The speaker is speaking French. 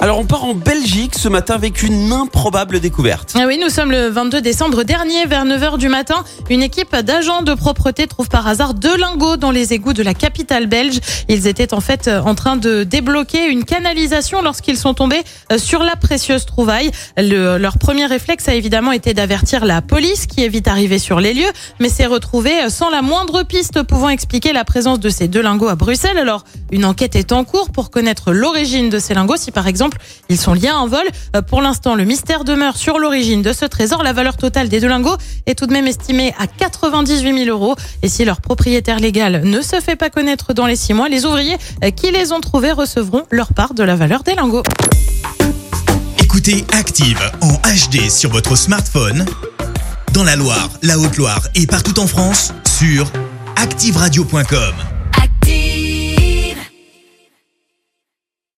Alors on part en Belgique ce matin avec une improbable découverte. Ah oui, nous sommes le 22 décembre dernier, vers 9h du matin. Une équipe d'agents de propreté trouve par hasard deux lingots dans les égouts de la capitale belge. Ils étaient en fait en train de débloquer une canalisation lorsqu'ils sont tombés euh, sur la précieuse trouvaille. Le- leur premier réflexe a évidemment été d'avertir la police qui est vite arrivée sur les lieux, mais s'est retrouvée sans la moindre piste pouvant expliquer la présence de ces deux lingots à Bruxelles. Alors, une enquête est en cours pour connaître l'origine de ces lingots, si par exemple ils sont liés à un vol. Euh, Pour l'instant, le mystère demeure sur l'origine de ce trésor. La valeur totale des deux lingots est tout de même estimée à 98 000 euros. Et si leur propriétaire légal ne se fait pas connaître dans les six mois, les ouvriers euh, qui les ont trouvés recevront leur part de la valeur des lingots. Écoutez Active en HD sur votre smartphone, dans la Loire, la Haute-Loire et partout en France, sur activeradio.com.